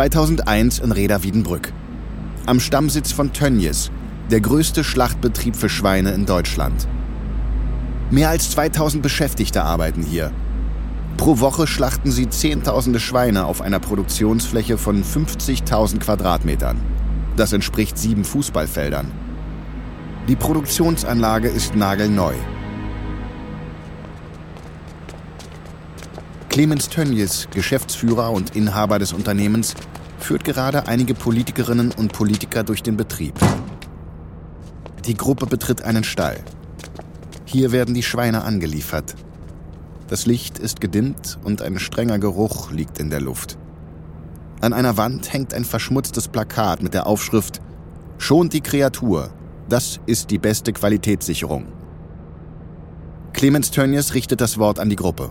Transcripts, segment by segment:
2001 in Reda Wiedenbrück. Am Stammsitz von Tönnies, der größte Schlachtbetrieb für Schweine in Deutschland. Mehr als 2000 Beschäftigte arbeiten hier. Pro Woche schlachten sie Zehntausende Schweine auf einer Produktionsfläche von 50.000 Quadratmetern. Das entspricht sieben Fußballfeldern. Die Produktionsanlage ist nagelneu. Clemens Tönnies, Geschäftsführer und Inhaber des Unternehmens, führt gerade einige Politikerinnen und Politiker durch den Betrieb. Die Gruppe betritt einen Stall. Hier werden die Schweine angeliefert. Das Licht ist gedimmt und ein strenger Geruch liegt in der Luft. An einer Wand hängt ein verschmutztes Plakat mit der Aufschrift Schont die Kreatur. Das ist die beste Qualitätssicherung. Clemens Tönnies richtet das Wort an die Gruppe.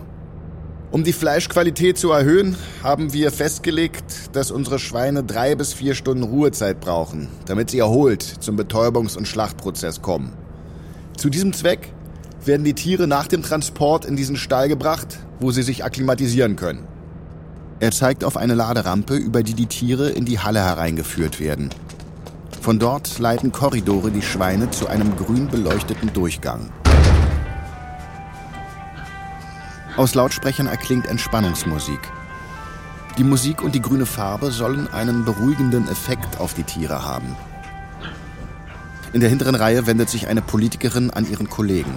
Um die Fleischqualität zu erhöhen, haben wir festgelegt, dass unsere Schweine drei bis vier Stunden Ruhezeit brauchen, damit sie erholt zum Betäubungs- und Schlachtprozess kommen. Zu diesem Zweck werden die Tiere nach dem Transport in diesen Stall gebracht, wo sie sich akklimatisieren können. Er zeigt auf eine Laderampe, über die die Tiere in die Halle hereingeführt werden. Von dort leiten Korridore die Schweine zu einem grün beleuchteten Durchgang. Aus Lautsprechern erklingt Entspannungsmusik. Die Musik und die grüne Farbe sollen einen beruhigenden Effekt auf die Tiere haben. In der hinteren Reihe wendet sich eine Politikerin an ihren Kollegen.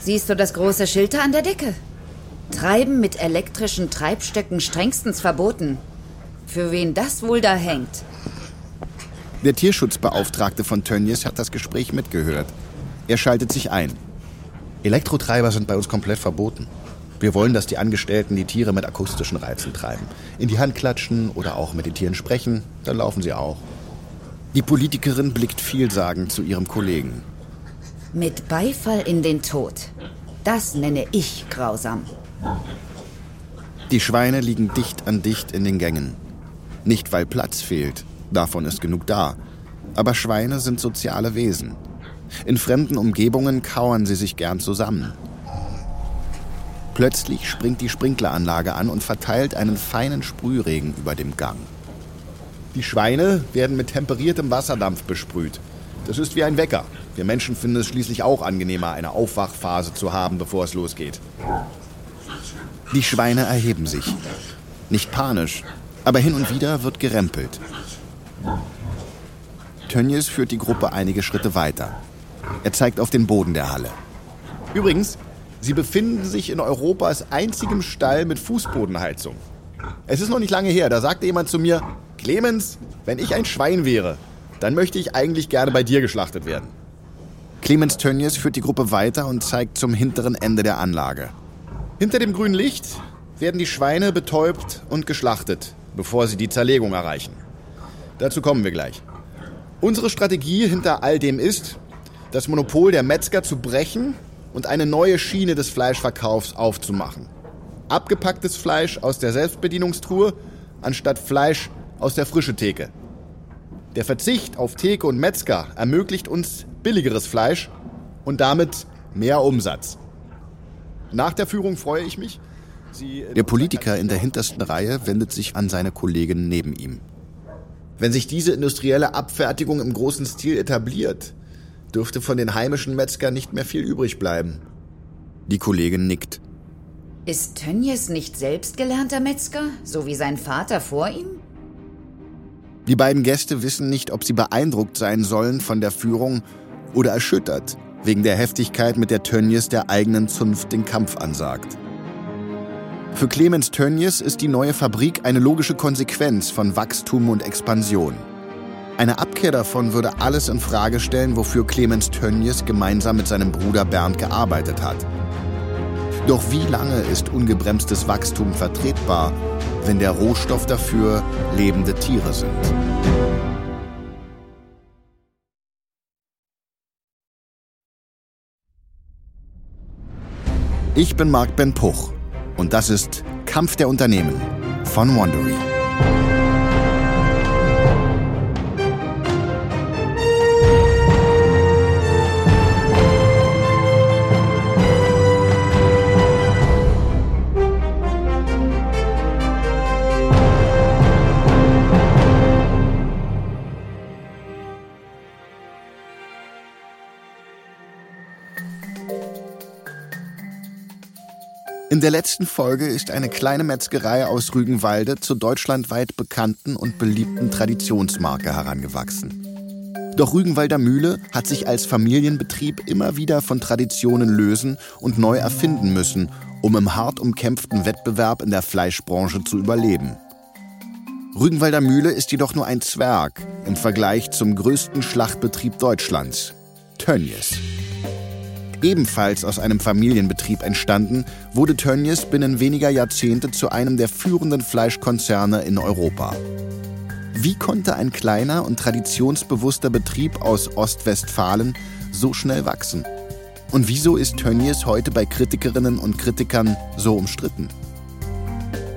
Siehst du das große Schild da an der Decke? Treiben mit elektrischen Treibstöcken strengstens verboten. Für wen das wohl da hängt? Der Tierschutzbeauftragte von Tönnies hat das Gespräch mitgehört. Er schaltet sich ein. Elektrotreiber sind bei uns komplett verboten. Wir wollen, dass die Angestellten die Tiere mit akustischen Reizen treiben. In die Hand klatschen oder auch mit den Tieren sprechen, dann laufen sie auch. Die Politikerin blickt vielsagend zu ihrem Kollegen. Mit Beifall in den Tod. Das nenne ich grausam. Die Schweine liegen dicht an dicht in den Gängen. Nicht, weil Platz fehlt, davon ist genug da. Aber Schweine sind soziale Wesen. In fremden Umgebungen kauern sie sich gern zusammen. Plötzlich springt die Sprinkleranlage an und verteilt einen feinen Sprühregen über dem Gang. Die Schweine werden mit temperiertem Wasserdampf besprüht. Das ist wie ein Wecker. Wir Menschen finden es schließlich auch angenehmer, eine Aufwachphase zu haben, bevor es losgeht. Die Schweine erheben sich. Nicht panisch, aber hin und wieder wird gerempelt. Tönnies führt die Gruppe einige Schritte weiter. Er zeigt auf den Boden der Halle. Übrigens, Sie befinden sich in Europas einzigem Stall mit Fußbodenheizung. Es ist noch nicht lange her, da sagte jemand zu mir, Clemens, wenn ich ein Schwein wäre, dann möchte ich eigentlich gerne bei dir geschlachtet werden. Clemens Tönnies führt die Gruppe weiter und zeigt zum hinteren Ende der Anlage. Hinter dem grünen Licht werden die Schweine betäubt und geschlachtet, bevor sie die Zerlegung erreichen. Dazu kommen wir gleich. Unsere Strategie hinter all dem ist, das Monopol der Metzger zu brechen und eine neue Schiene des Fleischverkaufs aufzumachen. Abgepacktes Fleisch aus der Selbstbedienungstruhe anstatt Fleisch aus der frische Theke. Der Verzicht auf Theke und Metzger ermöglicht uns billigeres Fleisch und damit mehr Umsatz. Nach der Führung freue ich mich. Sie der Politiker in der hintersten Reihe wendet sich an seine Kollegin neben ihm. Wenn sich diese industrielle Abfertigung im großen Stil etabliert, dürfte von den heimischen Metzgern nicht mehr viel übrig bleiben. Die Kollegin nickt. Ist Tönnies nicht selbst gelernter Metzger, so wie sein Vater vor ihm? Die beiden Gäste wissen nicht, ob sie beeindruckt sein sollen von der Führung oder erschüttert wegen der Heftigkeit, mit der Tönnies der eigenen Zunft den Kampf ansagt. Für Clemens Tönnies ist die neue Fabrik eine logische Konsequenz von Wachstum und Expansion. Eine Abkehr davon würde alles in Frage stellen, wofür Clemens Tönnies gemeinsam mit seinem Bruder Bernd gearbeitet hat. Doch wie lange ist ungebremstes Wachstum vertretbar, wenn der Rohstoff dafür lebende Tiere sind? Ich bin Marc Ben Puch und das ist Kampf der Unternehmen von Wandery. Der letzten Folge ist eine kleine Metzgerei aus Rügenwalde zur deutschlandweit bekannten und beliebten Traditionsmarke herangewachsen. Doch Rügenwalder Mühle hat sich als Familienbetrieb immer wieder von Traditionen lösen und neu erfinden müssen, um im hart umkämpften Wettbewerb in der Fleischbranche zu überleben. Rügenwalder Mühle ist jedoch nur ein Zwerg im Vergleich zum größten Schlachtbetrieb Deutschlands, Tönnies. Ebenfalls aus einem Familienbetrieb entstanden, wurde Tönnies binnen weniger Jahrzehnte zu einem der führenden Fleischkonzerne in Europa. Wie konnte ein kleiner und traditionsbewusster Betrieb aus Ostwestfalen so schnell wachsen? Und wieso ist Tönnies heute bei Kritikerinnen und Kritikern so umstritten?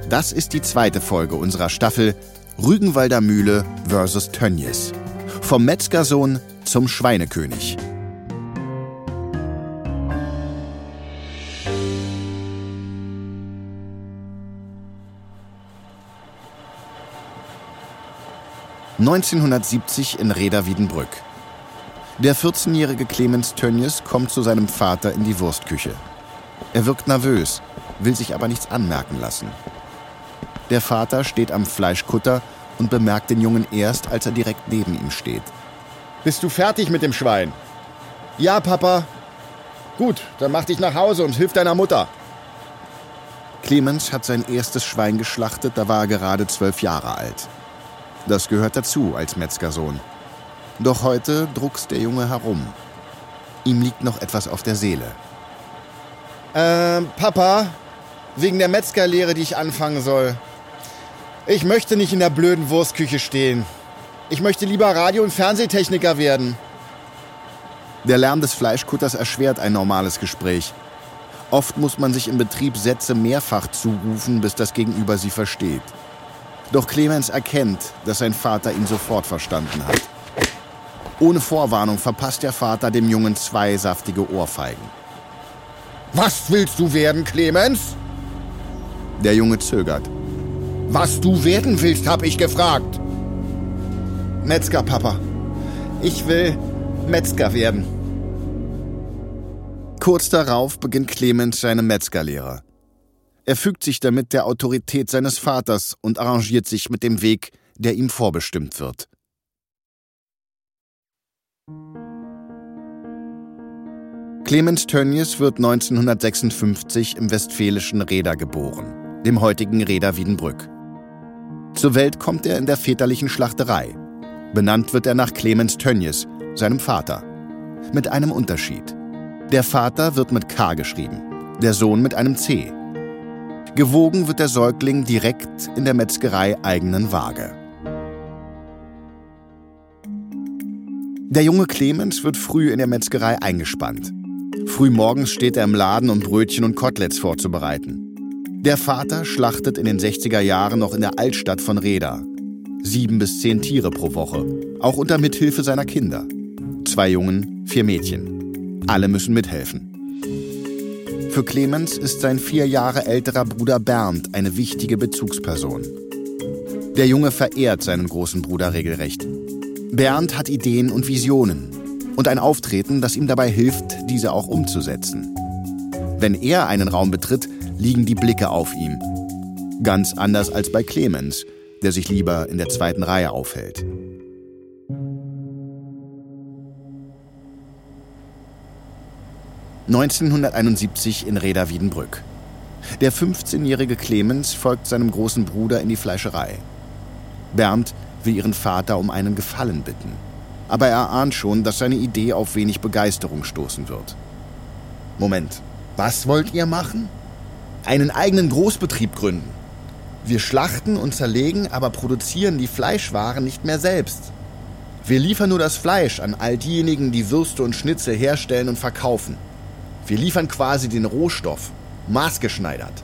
Das ist die zweite Folge unserer Staffel Rügenwalder Mühle vs. Tönnies. Vom Metzgersohn zum Schweinekönig. 1970 in Reda-Wiedenbrück. Der 14-jährige Clemens Tönnies kommt zu seinem Vater in die Wurstküche. Er wirkt nervös, will sich aber nichts anmerken lassen. Der Vater steht am Fleischkutter und bemerkt den Jungen erst, als er direkt neben ihm steht. Bist du fertig mit dem Schwein? Ja, Papa. Gut, dann mach dich nach Hause und hilf deiner Mutter. Clemens hat sein erstes Schwein geschlachtet, da war er gerade zwölf Jahre alt. Das gehört dazu als Metzgersohn. Doch heute druckst der Junge herum. Ihm liegt noch etwas auf der Seele. Ähm, Papa, wegen der Metzgerlehre, die ich anfangen soll. Ich möchte nicht in der blöden Wurstküche stehen. Ich möchte lieber Radio- und Fernsehtechniker werden. Der Lärm des Fleischkutters erschwert ein normales Gespräch. Oft muss man sich im Betrieb Sätze mehrfach zurufen, bis das Gegenüber sie versteht. Doch Clemens erkennt, dass sein Vater ihn sofort verstanden hat. Ohne Vorwarnung verpasst der Vater dem Jungen zwei saftige Ohrfeigen. Was willst du werden, Clemens? Der Junge zögert. Was du werden willst, hab ich gefragt. Metzger, Papa. Ich will Metzger werden. Kurz darauf beginnt Clemens seine Metzgerlehre. Er fügt sich damit der Autorität seines Vaters und arrangiert sich mit dem Weg, der ihm vorbestimmt wird. Clemens Tönnies wird 1956 im westfälischen Reda geboren, dem heutigen Reda Wiedenbrück. Zur Welt kommt er in der väterlichen Schlachterei. Benannt wird er nach Clemens Tönnies, seinem Vater. Mit einem Unterschied. Der Vater wird mit K geschrieben, der Sohn mit einem C. Gewogen wird der Säugling direkt in der Metzgerei eigenen Waage. Der junge Clemens wird früh in der Metzgerei eingespannt. Früh morgens steht er im Laden, um Brötchen und Koteletts vorzubereiten. Der Vater schlachtet in den 60er Jahren noch in der Altstadt von Reda. Sieben bis zehn Tiere pro Woche, auch unter Mithilfe seiner Kinder. Zwei Jungen, vier Mädchen. Alle müssen mithelfen. Für Clemens ist sein vier Jahre älterer Bruder Bernd eine wichtige Bezugsperson. Der Junge verehrt seinen großen Bruder regelrecht. Bernd hat Ideen und Visionen und ein Auftreten, das ihm dabei hilft, diese auch umzusetzen. Wenn er einen Raum betritt, liegen die Blicke auf ihm. Ganz anders als bei Clemens, der sich lieber in der zweiten Reihe aufhält. 1971 in Reda Wiedenbrück. Der 15-jährige Clemens folgt seinem großen Bruder in die Fleischerei. Bernd will ihren Vater um einen Gefallen bitten. Aber er ahnt schon, dass seine Idee auf wenig Begeisterung stoßen wird. Moment, was wollt ihr machen? Einen eigenen Großbetrieb gründen. Wir schlachten und zerlegen, aber produzieren die Fleischwaren nicht mehr selbst. Wir liefern nur das Fleisch an all diejenigen, die Würste und Schnitzel herstellen und verkaufen. Wir liefern quasi den Rohstoff, maßgeschneidert.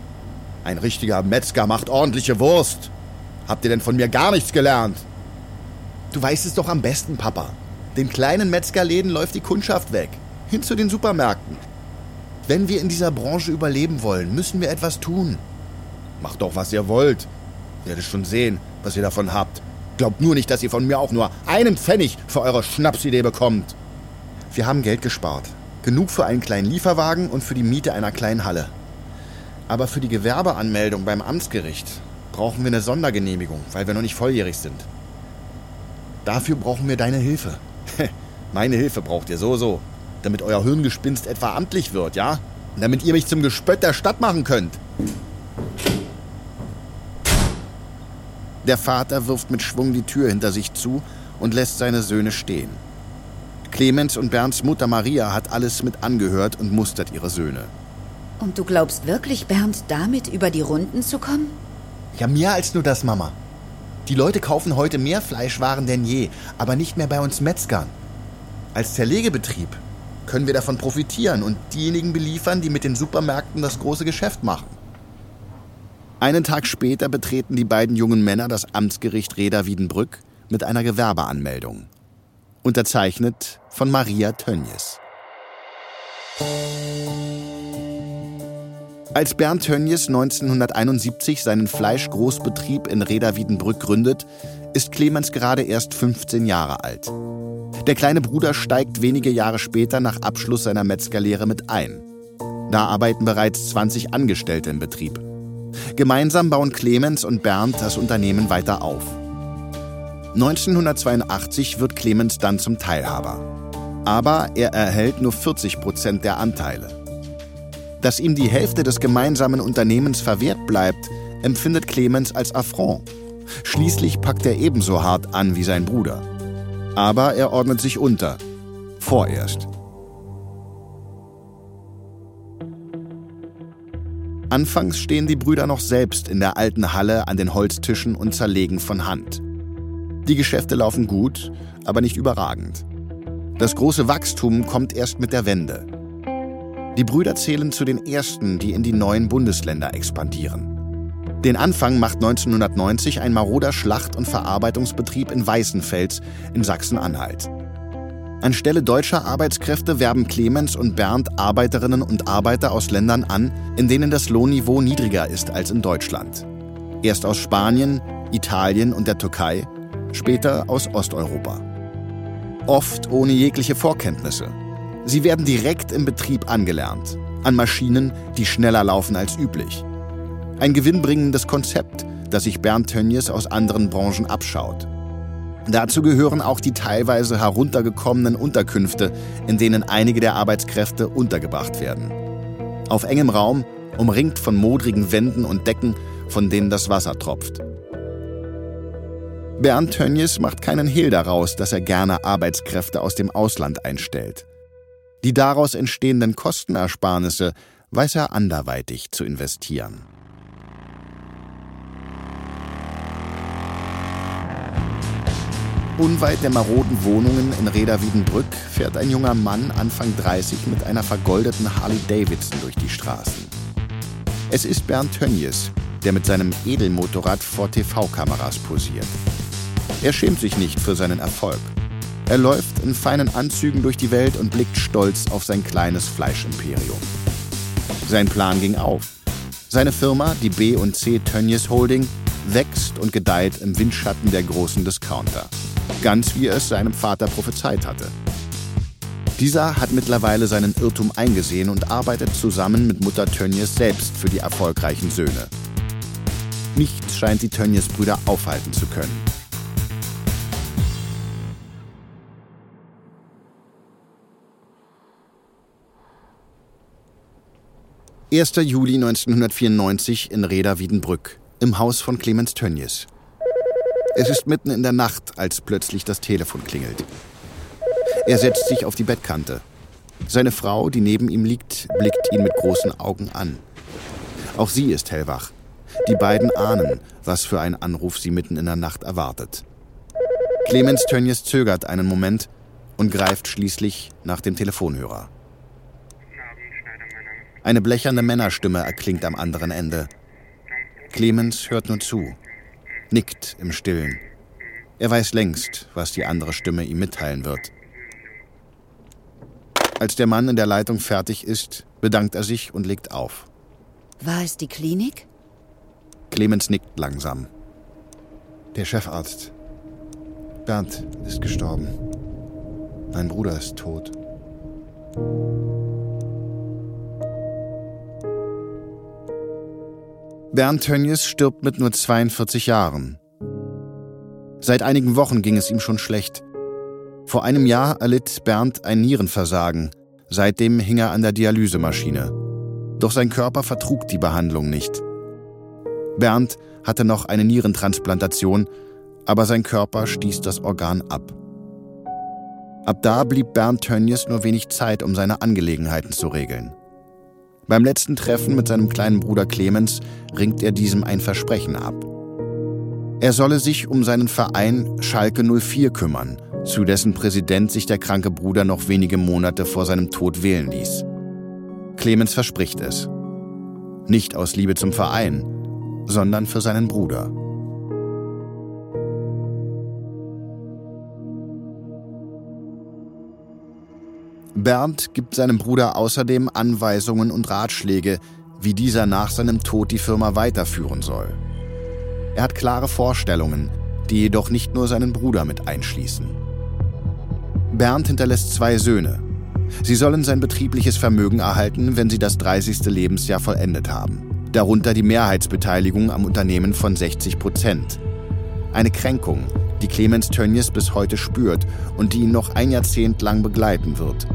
Ein richtiger Metzger macht ordentliche Wurst. Habt ihr denn von mir gar nichts gelernt? Du weißt es doch am besten, Papa. Den kleinen Metzgerläden läuft die Kundschaft weg. Hin zu den Supermärkten. Wenn wir in dieser Branche überleben wollen, müssen wir etwas tun. Macht doch, was ihr wollt. Werdet schon sehen, was ihr davon habt. Glaubt nur nicht, dass ihr von mir auch nur einen Pfennig für eure Schnapsidee bekommt. Wir haben Geld gespart. Genug für einen kleinen Lieferwagen und für die Miete einer kleinen Halle. Aber für die Gewerbeanmeldung beim Amtsgericht brauchen wir eine Sondergenehmigung, weil wir noch nicht volljährig sind. Dafür brauchen wir deine Hilfe. Meine Hilfe braucht ihr so, so. Damit euer Hirngespinst etwa amtlich wird, ja? Und damit ihr mich zum Gespött der Stadt machen könnt. Der Vater wirft mit Schwung die Tür hinter sich zu und lässt seine Söhne stehen. Clemens und Bernds Mutter Maria hat alles mit angehört und mustert ihre Söhne. Und du glaubst wirklich, Bernd damit über die Runden zu kommen? Ja, mehr als nur das, Mama. Die Leute kaufen heute mehr Fleischwaren denn je, aber nicht mehr bei uns Metzgern. Als Zerlegebetrieb können wir davon profitieren und diejenigen beliefern, die mit den Supermärkten das große Geschäft machen. Einen Tag später betreten die beiden jungen Männer das Amtsgericht Reda-Wiedenbrück mit einer Gewerbeanmeldung. Unterzeichnet von Maria Tönjes. Als Bernd Tönjes 1971 seinen Fleischgroßbetrieb in Reda-Wiedenbrück gründet, ist Clemens gerade erst 15 Jahre alt. Der kleine Bruder steigt wenige Jahre später nach Abschluss seiner Metzgerlehre mit ein. Da arbeiten bereits 20 Angestellte im Betrieb. Gemeinsam bauen Clemens und Bernd das Unternehmen weiter auf. 1982 wird Clemens dann zum Teilhaber. Aber er erhält nur 40 Prozent der Anteile. Dass ihm die Hälfte des gemeinsamen Unternehmens verwehrt bleibt, empfindet Clemens als Affront. Schließlich packt er ebenso hart an wie sein Bruder. Aber er ordnet sich unter. Vorerst. Anfangs stehen die Brüder noch selbst in der alten Halle an den Holztischen und zerlegen von Hand. Die Geschäfte laufen gut, aber nicht überragend. Das große Wachstum kommt erst mit der Wende. Die Brüder zählen zu den ersten, die in die neuen Bundesländer expandieren. Den Anfang macht 1990 ein maroder Schlacht- und Verarbeitungsbetrieb in Weißenfels in Sachsen-Anhalt. Anstelle deutscher Arbeitskräfte werben Clemens und Bernd Arbeiterinnen und Arbeiter aus Ländern an, in denen das Lohnniveau niedriger ist als in Deutschland. Erst aus Spanien, Italien und der Türkei, später aus Osteuropa. Oft ohne jegliche Vorkenntnisse. Sie werden direkt im Betrieb angelernt, an Maschinen, die schneller laufen als üblich. Ein gewinnbringendes Konzept, das sich Bernd Tönjes aus anderen Branchen abschaut. Dazu gehören auch die teilweise heruntergekommenen Unterkünfte, in denen einige der Arbeitskräfte untergebracht werden. Auf engem Raum, umringt von modrigen Wänden und Decken, von denen das Wasser tropft. Bernd Tönjes macht keinen Hehl daraus, dass er gerne Arbeitskräfte aus dem Ausland einstellt. Die daraus entstehenden Kostenersparnisse weiß er anderweitig zu investieren. Unweit der maroden Wohnungen in Reda-Wiedenbrück fährt ein junger Mann Anfang 30 mit einer vergoldeten Harley Davidson durch die Straßen. Es ist Bernd Tönjes, der mit seinem Edelmotorrad vor TV-Kameras posiert. Er schämt sich nicht für seinen Erfolg. Er läuft in feinen Anzügen durch die Welt und blickt stolz auf sein kleines Fleischimperium. Sein Plan ging auf. Seine Firma, die B und C Tönjes Holding, wächst und gedeiht im Windschatten der großen Discounter ganz wie er es seinem Vater prophezeit hatte. Dieser hat mittlerweile seinen Irrtum eingesehen und arbeitet zusammen mit Mutter Tönnies selbst für die erfolgreichen Söhne. Nichts scheint die Tönnies-Brüder aufhalten zu können. »1. Juli 1994 in Reda-Wiedenbrück, im Haus von Clemens Tönnies. Es ist mitten in der Nacht, als plötzlich das Telefon klingelt. Er setzt sich auf die Bettkante. Seine Frau, die neben ihm liegt, blickt ihn mit großen Augen an. Auch sie ist hellwach. Die beiden ahnen, was für ein Anruf sie mitten in der Nacht erwartet. Clemens Tönjes zögert einen Moment und greift schließlich nach dem Telefonhörer. Eine blecherne Männerstimme erklingt am anderen Ende. Clemens hört nur zu nickt im Stillen. Er weiß längst, was die andere Stimme ihm mitteilen wird. Als der Mann in der Leitung fertig ist, bedankt er sich und legt auf. War es die Klinik? Clemens nickt langsam. Der Chefarzt. Bernd ist gestorben. Mein Bruder ist tot. Bernd Tönjes stirbt mit nur 42 Jahren. Seit einigen Wochen ging es ihm schon schlecht. Vor einem Jahr erlitt Bernd ein Nierenversagen. Seitdem hing er an der Dialysemaschine. Doch sein Körper vertrug die Behandlung nicht. Bernd hatte noch eine Nierentransplantation, aber sein Körper stieß das Organ ab. Ab da blieb Bernd Tönjes nur wenig Zeit, um seine Angelegenheiten zu regeln. Beim letzten Treffen mit seinem kleinen Bruder Clemens ringt er diesem ein Versprechen ab. Er solle sich um seinen Verein Schalke 04 kümmern, zu dessen Präsident sich der kranke Bruder noch wenige Monate vor seinem Tod wählen ließ. Clemens verspricht es. Nicht aus Liebe zum Verein, sondern für seinen Bruder. Bernd gibt seinem Bruder außerdem Anweisungen und Ratschläge, wie dieser nach seinem Tod die Firma weiterführen soll. Er hat klare Vorstellungen, die jedoch nicht nur seinen Bruder mit einschließen. Bernd hinterlässt zwei Söhne. Sie sollen sein betriebliches Vermögen erhalten, wenn sie das 30. Lebensjahr vollendet haben. Darunter die Mehrheitsbeteiligung am Unternehmen von 60 Prozent. Eine Kränkung, die Clemens Tönnies bis heute spürt und die ihn noch ein Jahrzehnt lang begleiten wird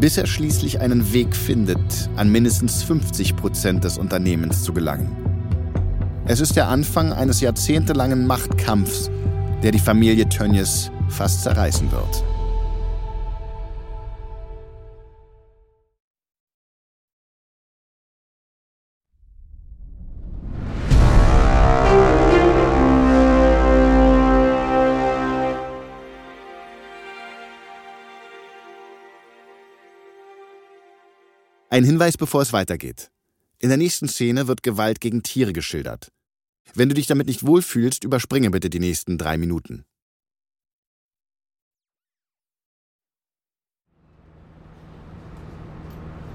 bis er schließlich einen Weg findet, an mindestens 50 Prozent des Unternehmens zu gelangen. Es ist der Anfang eines jahrzehntelangen Machtkampfs, der die Familie Tönnies fast zerreißen wird. Ein Hinweis, bevor es weitergeht. In der nächsten Szene wird Gewalt gegen Tiere geschildert. Wenn du dich damit nicht wohlfühlst, überspringe bitte die nächsten drei Minuten.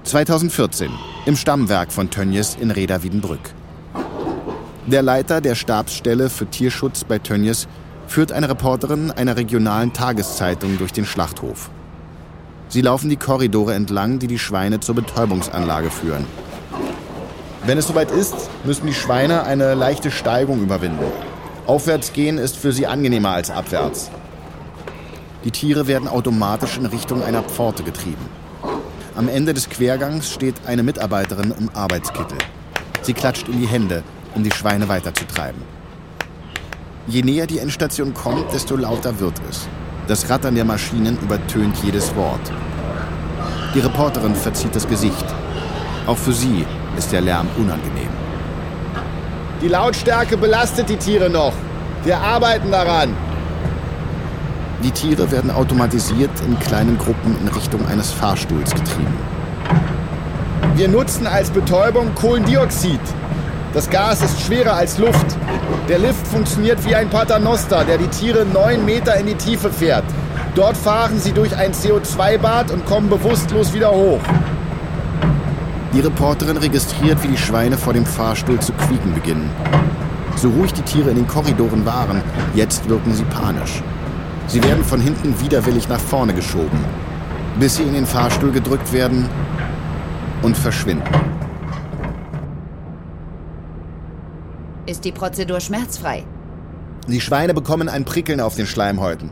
...2014, im Stammwerk von Tönnies in Reda-Wiedenbrück. Der Leiter der Stabsstelle für Tierschutz bei Tönnies führt eine Reporterin einer regionalen Tageszeitung durch den Schlachthof. Sie laufen die Korridore entlang, die die Schweine zur Betäubungsanlage führen. Wenn es soweit ist, müssen die Schweine eine leichte Steigung überwinden. Aufwärts gehen ist für sie angenehmer als abwärts. Die Tiere werden automatisch in Richtung einer Pforte getrieben. Am Ende des Quergangs steht eine Mitarbeiterin im Arbeitskittel. Sie klatscht in die Hände, um die Schweine weiterzutreiben. Je näher die Endstation kommt, desto lauter wird es. Das Rattern der Maschinen übertönt jedes Wort. Die Reporterin verzieht das Gesicht. Auch für sie ist der Lärm unangenehm. Die Lautstärke belastet die Tiere noch. Wir arbeiten daran. Die Tiere werden automatisiert in kleinen Gruppen in Richtung eines Fahrstuhls getrieben. Wir nutzen als Betäubung Kohlendioxid. Das Gas ist schwerer als Luft. Der Lift funktioniert wie ein Paternoster, der die Tiere neun Meter in die Tiefe fährt. Dort fahren sie durch ein CO2-Bad und kommen bewusstlos wieder hoch. Die Reporterin registriert, wie die Schweine vor dem Fahrstuhl zu quieken beginnen. So ruhig die Tiere in den Korridoren waren, jetzt wirken sie panisch. Sie werden von hinten widerwillig nach vorne geschoben, bis sie in den Fahrstuhl gedrückt werden und verschwinden. Ist die Prozedur schmerzfrei? Die Schweine bekommen ein Prickeln auf den Schleimhäuten.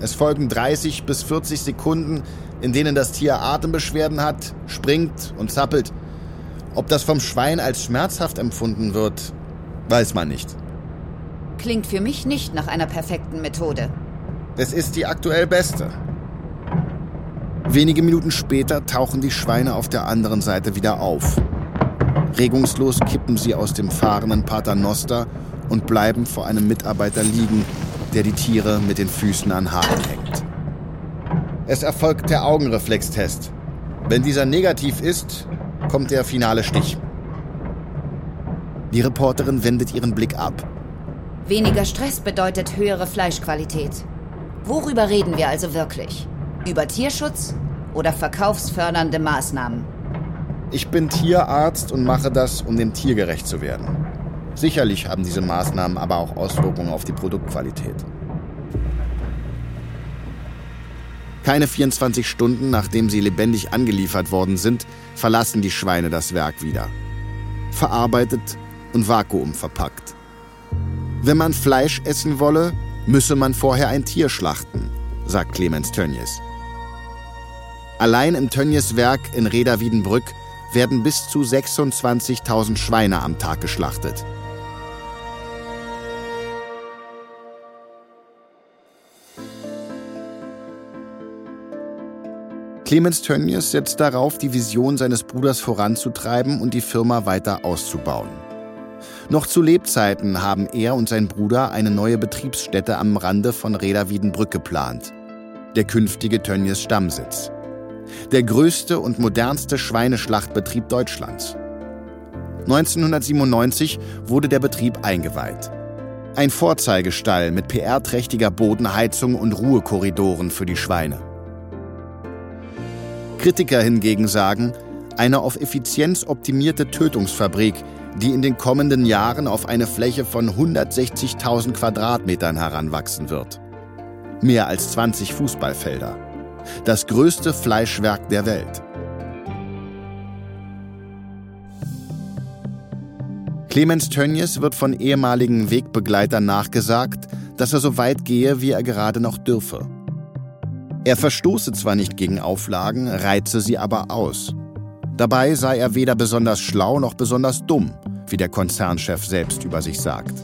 Es folgen 30 bis 40 Sekunden, in denen das Tier Atembeschwerden hat, springt und zappelt. Ob das vom Schwein als schmerzhaft empfunden wird, weiß man nicht. Klingt für mich nicht nach einer perfekten Methode. Es ist die aktuell beste. Wenige Minuten später tauchen die Schweine auf der anderen Seite wieder auf. Regungslos kippen sie aus dem fahrenden Paternoster und bleiben vor einem Mitarbeiter liegen, der die Tiere mit den Füßen an Haken hängt. Es erfolgt der Augenreflextest. Wenn dieser negativ ist, kommt der finale Stich. Die Reporterin wendet ihren Blick ab. Weniger Stress bedeutet höhere Fleischqualität. Worüber reden wir also wirklich? Über Tierschutz oder verkaufsfördernde Maßnahmen? Ich bin Tierarzt und mache das, um dem Tier gerecht zu werden. Sicherlich haben diese Maßnahmen aber auch Auswirkungen auf die Produktqualität. Keine 24 Stunden nachdem sie lebendig angeliefert worden sind, verlassen die Schweine das Werk wieder. Verarbeitet und vakuumverpackt. Wenn man Fleisch essen wolle, müsse man vorher ein Tier schlachten, sagt Clemens Tönnies. Allein im Tönnies Werk in Reda-Wiedenbrück werden bis zu 26.000 Schweine am Tag geschlachtet. Clemens Tönnies setzt darauf, die Vision seines Bruders voranzutreiben und die Firma weiter auszubauen. Noch zu Lebzeiten haben er und sein Bruder eine neue Betriebsstätte am Rande von Reda Wiedenbrück geplant. Der künftige Tönnies Stammsitz. Der größte und modernste Schweineschlachtbetrieb Deutschlands. 1997 wurde der Betrieb eingeweiht. Ein Vorzeigestall mit PR-trächtiger Bodenheizung und Ruhekorridoren für die Schweine. Kritiker hingegen sagen, eine auf Effizienz optimierte Tötungsfabrik, die in den kommenden Jahren auf eine Fläche von 160.000 Quadratmetern heranwachsen wird. Mehr als 20 Fußballfelder. Das größte Fleischwerk der Welt. Clemens Tönnies wird von ehemaligen Wegbegleitern nachgesagt, dass er so weit gehe, wie er gerade noch dürfe. Er verstoße zwar nicht gegen Auflagen, reize sie aber aus. Dabei sei er weder besonders schlau noch besonders dumm, wie der Konzernchef selbst über sich sagt.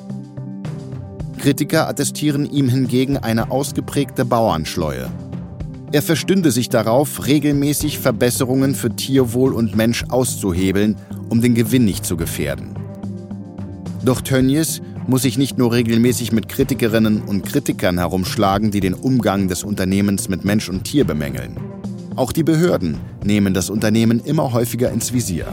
Kritiker attestieren ihm hingegen eine ausgeprägte Bauernschleue. Er verstünde sich darauf, regelmäßig Verbesserungen für Tierwohl und Mensch auszuhebeln, um den Gewinn nicht zu gefährden. Doch Tönnies muss sich nicht nur regelmäßig mit Kritikerinnen und Kritikern herumschlagen, die den Umgang des Unternehmens mit Mensch und Tier bemängeln. Auch die Behörden nehmen das Unternehmen immer häufiger ins Visier.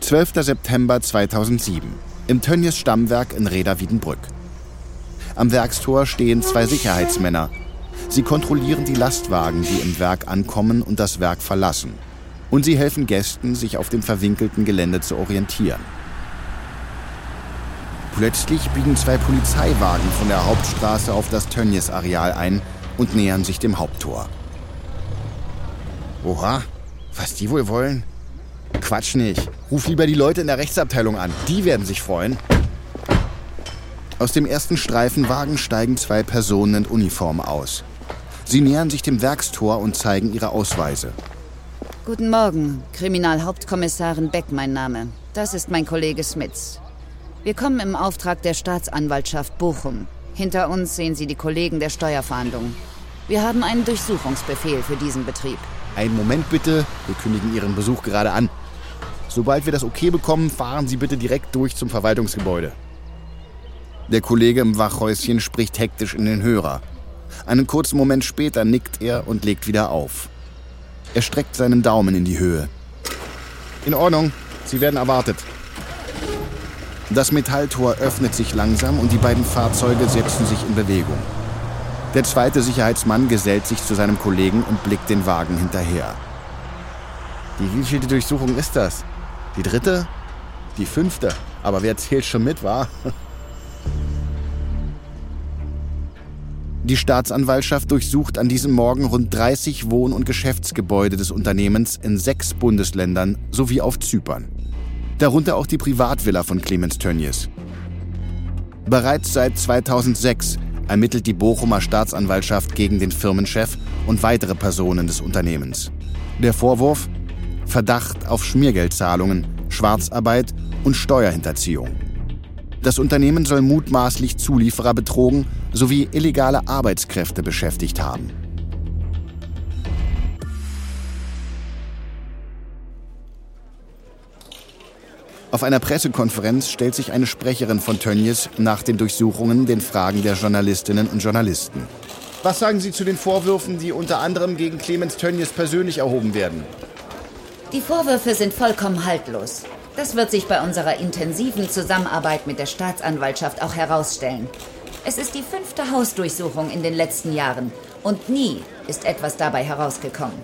12. September 2007 im Tönnies Stammwerk in Reda-Wiedenbrück. Am Werkstor stehen zwei Sicherheitsmänner. Sie kontrollieren die Lastwagen, die im Werk ankommen und das Werk verlassen. Und sie helfen Gästen, sich auf dem verwinkelten Gelände zu orientieren. Plötzlich biegen zwei Polizeiwagen von der Hauptstraße auf das Tönnies-Areal ein und nähern sich dem Haupttor. Oha, was die wohl wollen? Quatsch nicht. Ruf lieber die Leute in der Rechtsabteilung an. Die werden sich freuen. Aus dem ersten Streifenwagen steigen zwei Personen in Uniform aus. Sie nähern sich dem Werkstor und zeigen ihre Ausweise. Guten Morgen, Kriminalhauptkommissarin Beck mein Name. Das ist mein Kollege Smits. Wir kommen im Auftrag der Staatsanwaltschaft Bochum. Hinter uns sehen Sie die Kollegen der Steuerfahndung. Wir haben einen Durchsuchungsbefehl für diesen Betrieb. Einen Moment bitte, wir kündigen Ihren Besuch gerade an. Sobald wir das Okay bekommen, fahren Sie bitte direkt durch zum Verwaltungsgebäude. Der Kollege im Wachhäuschen spricht hektisch in den Hörer. Einen kurzen Moment später nickt er und legt wieder auf. Er streckt seinen Daumen in die Höhe. In Ordnung, Sie werden erwartet. Das Metalltor öffnet sich langsam und die beiden Fahrzeuge setzen sich in Bewegung. Der zweite Sicherheitsmann gesellt sich zu seinem Kollegen und blickt den Wagen hinterher. Die wievielte Durchsuchung ist das? Die dritte? Die fünfte? Aber wer zählt schon mit, war? Die Staatsanwaltschaft durchsucht an diesem Morgen rund 30 Wohn- und Geschäftsgebäude des Unternehmens in sechs Bundesländern sowie auf Zypern. Darunter auch die Privatvilla von Clemens Tönnies. Bereits seit 2006 ermittelt die Bochumer Staatsanwaltschaft gegen den Firmenchef und weitere Personen des Unternehmens. Der Vorwurf? Verdacht auf Schmiergeldzahlungen, Schwarzarbeit und Steuerhinterziehung. Das Unternehmen soll mutmaßlich Zulieferer betrogen sowie illegale Arbeitskräfte beschäftigt haben. Auf einer Pressekonferenz stellt sich eine Sprecherin von Tönnies nach den Durchsuchungen den Fragen der Journalistinnen und Journalisten. Was sagen Sie zu den Vorwürfen, die unter anderem gegen Clemens Tönnies persönlich erhoben werden? Die Vorwürfe sind vollkommen haltlos. Das wird sich bei unserer intensiven Zusammenarbeit mit der Staatsanwaltschaft auch herausstellen. Es ist die fünfte Hausdurchsuchung in den letzten Jahren und nie ist etwas dabei herausgekommen.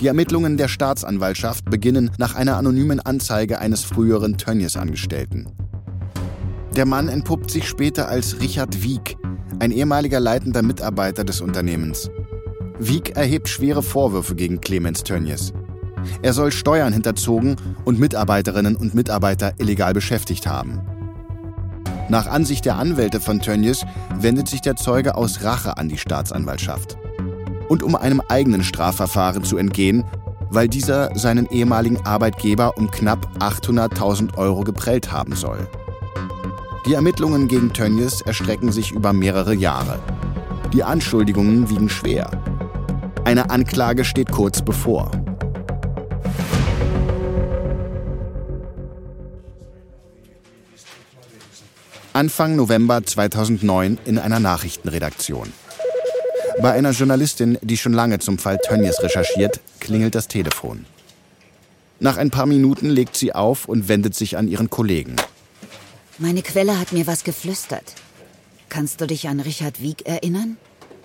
Die Ermittlungen der Staatsanwaltschaft beginnen nach einer anonymen Anzeige eines früheren Tönnies-Angestellten. Der Mann entpuppt sich später als Richard Wieck, ein ehemaliger leitender Mitarbeiter des Unternehmens. Wieg erhebt schwere Vorwürfe gegen Clemens Tönnies. Er soll Steuern hinterzogen und Mitarbeiterinnen und Mitarbeiter illegal beschäftigt haben. Nach Ansicht der Anwälte von Tönnies wendet sich der Zeuge aus Rache an die Staatsanwaltschaft. Und um einem eigenen Strafverfahren zu entgehen, weil dieser seinen ehemaligen Arbeitgeber um knapp 800.000 Euro geprellt haben soll. Die Ermittlungen gegen Tönnies erstrecken sich über mehrere Jahre. Die Anschuldigungen wiegen schwer. Eine Anklage steht kurz bevor. Anfang November 2009 in einer Nachrichtenredaktion. Bei einer Journalistin, die schon lange zum Fall Tönnies recherchiert, klingelt das Telefon. Nach ein paar Minuten legt sie auf und wendet sich an ihren Kollegen. Meine Quelle hat mir was geflüstert. Kannst du dich an Richard Wieg erinnern?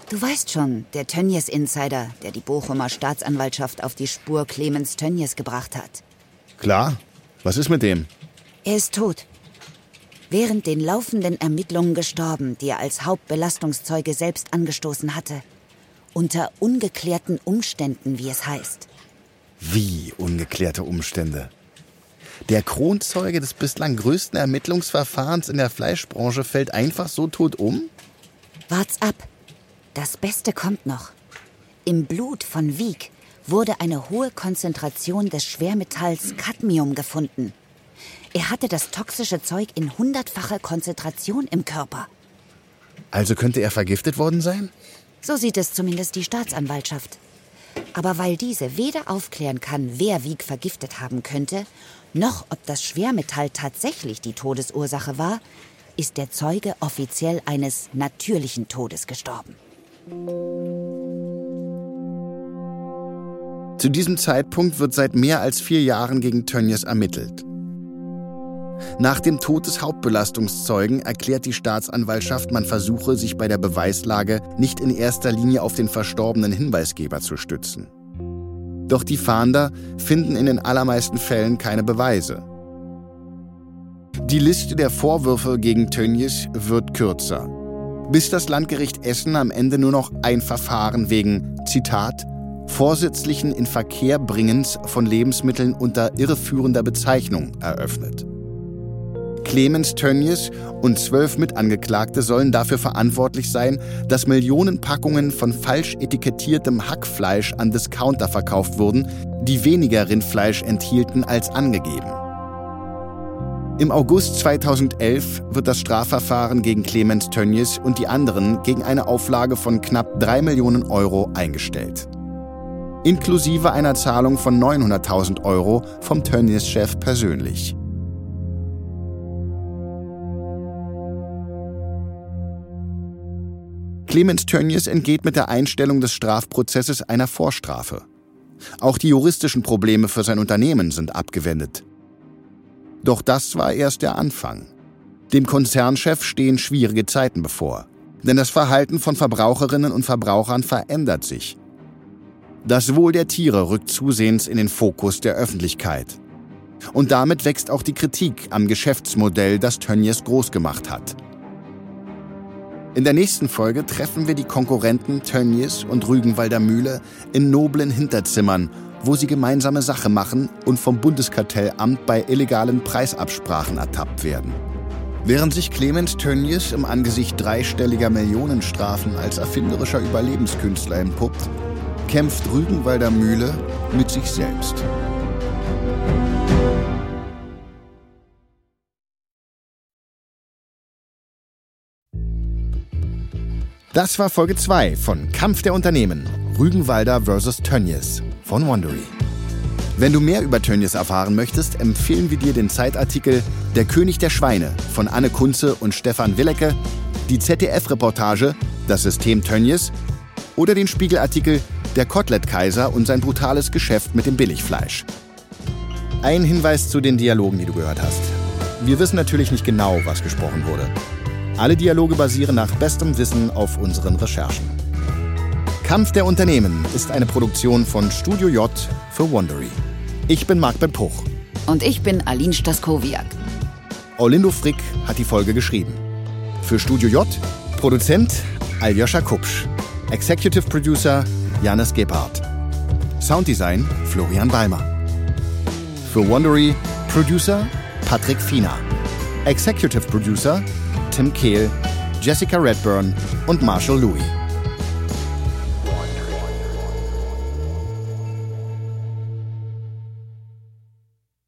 Du weißt schon, der Tönnies-Insider, der die Bochumer Staatsanwaltschaft auf die Spur Clemens Tönnies gebracht hat. Klar. Was ist mit dem? Er ist tot. Während den laufenden Ermittlungen gestorben, die er als Hauptbelastungszeuge selbst angestoßen hatte. Unter ungeklärten Umständen, wie es heißt. Wie ungeklärte Umstände? Der Kronzeuge des bislang größten Ermittlungsverfahrens in der Fleischbranche fällt einfach so tot um? Wart's ab. Das Beste kommt noch. Im Blut von Wieg wurde eine hohe Konzentration des Schwermetalls Cadmium gefunden. Er hatte das toxische Zeug in hundertfacher Konzentration im Körper. Also könnte er vergiftet worden sein? So sieht es zumindest die Staatsanwaltschaft. Aber weil diese weder aufklären kann, wer Wieg vergiftet haben könnte, noch ob das Schwermetall tatsächlich die Todesursache war, ist der Zeuge offiziell eines natürlichen Todes gestorben. Zu diesem Zeitpunkt wird seit mehr als vier Jahren gegen Tönnies ermittelt. Nach dem Tod des Hauptbelastungszeugen erklärt die Staatsanwaltschaft, man versuche, sich bei der Beweislage nicht in erster Linie auf den verstorbenen Hinweisgeber zu stützen. Doch die Fahnder finden in den allermeisten Fällen keine Beweise. Die Liste der Vorwürfe gegen Tönnies wird kürzer, bis das Landgericht Essen am Ende nur noch ein Verfahren wegen, Zitat, vorsätzlichen Inverkehrbringens von Lebensmitteln unter irreführender Bezeichnung eröffnet. Clemens Tönnies und zwölf Mitangeklagte sollen dafür verantwortlich sein, dass Millionen Packungen von falsch etikettiertem Hackfleisch an Discounter verkauft wurden, die weniger Rindfleisch enthielten als angegeben. Im August 2011 wird das Strafverfahren gegen Clemens Tönnies und die anderen gegen eine Auflage von knapp 3 Millionen Euro eingestellt. Inklusive einer Zahlung von 900.000 Euro vom Tönnies-Chef persönlich. Clemens Tönnies entgeht mit der Einstellung des Strafprozesses einer Vorstrafe. Auch die juristischen Probleme für sein Unternehmen sind abgewendet. Doch das war erst der Anfang. Dem Konzernchef stehen schwierige Zeiten bevor. Denn das Verhalten von Verbraucherinnen und Verbrauchern verändert sich. Das Wohl der Tiere rückt zusehends in den Fokus der Öffentlichkeit. Und damit wächst auch die Kritik am Geschäftsmodell, das Tönnies groß gemacht hat. In der nächsten Folge treffen wir die Konkurrenten Tönnies und Rügenwalder Mühle in noblen Hinterzimmern, wo sie gemeinsame Sache machen und vom Bundeskartellamt bei illegalen Preisabsprachen ertappt werden. Während sich Clemens Tönnies im Angesicht dreistelliger Millionenstrafen als erfinderischer Überlebenskünstler entpuppt, kämpft Rügenwalder Mühle mit sich selbst. Das war Folge 2 von Kampf der Unternehmen, Rügenwalder vs. Tönnies von Wondery. Wenn du mehr über Tönnies erfahren möchtest, empfehlen wir dir den Zeitartikel Der König der Schweine von Anne Kunze und Stefan Willecke, die ZDF-Reportage Das System Tönnies oder den Spiegelartikel Der Kotelett-Kaiser und sein brutales Geschäft mit dem Billigfleisch. Ein Hinweis zu den Dialogen, die du gehört hast. Wir wissen natürlich nicht genau, was gesprochen wurde. Alle Dialoge basieren nach bestem Wissen auf unseren Recherchen. Kampf der Unternehmen ist eine Produktion von Studio J für Wondery. Ich bin Marc Ben Puch. Und ich bin Aline Staskowiak. Olindo Frick hat die Folge geschrieben. Für Studio J Produzent Aljoscha Kupsch. Executive Producer Janis Gebhardt. Sounddesign Florian Weimer. Für Wondery Producer Patrick Fiener. Executive Producer Tim Kehl, Jessica Redburn und Marshall Louis.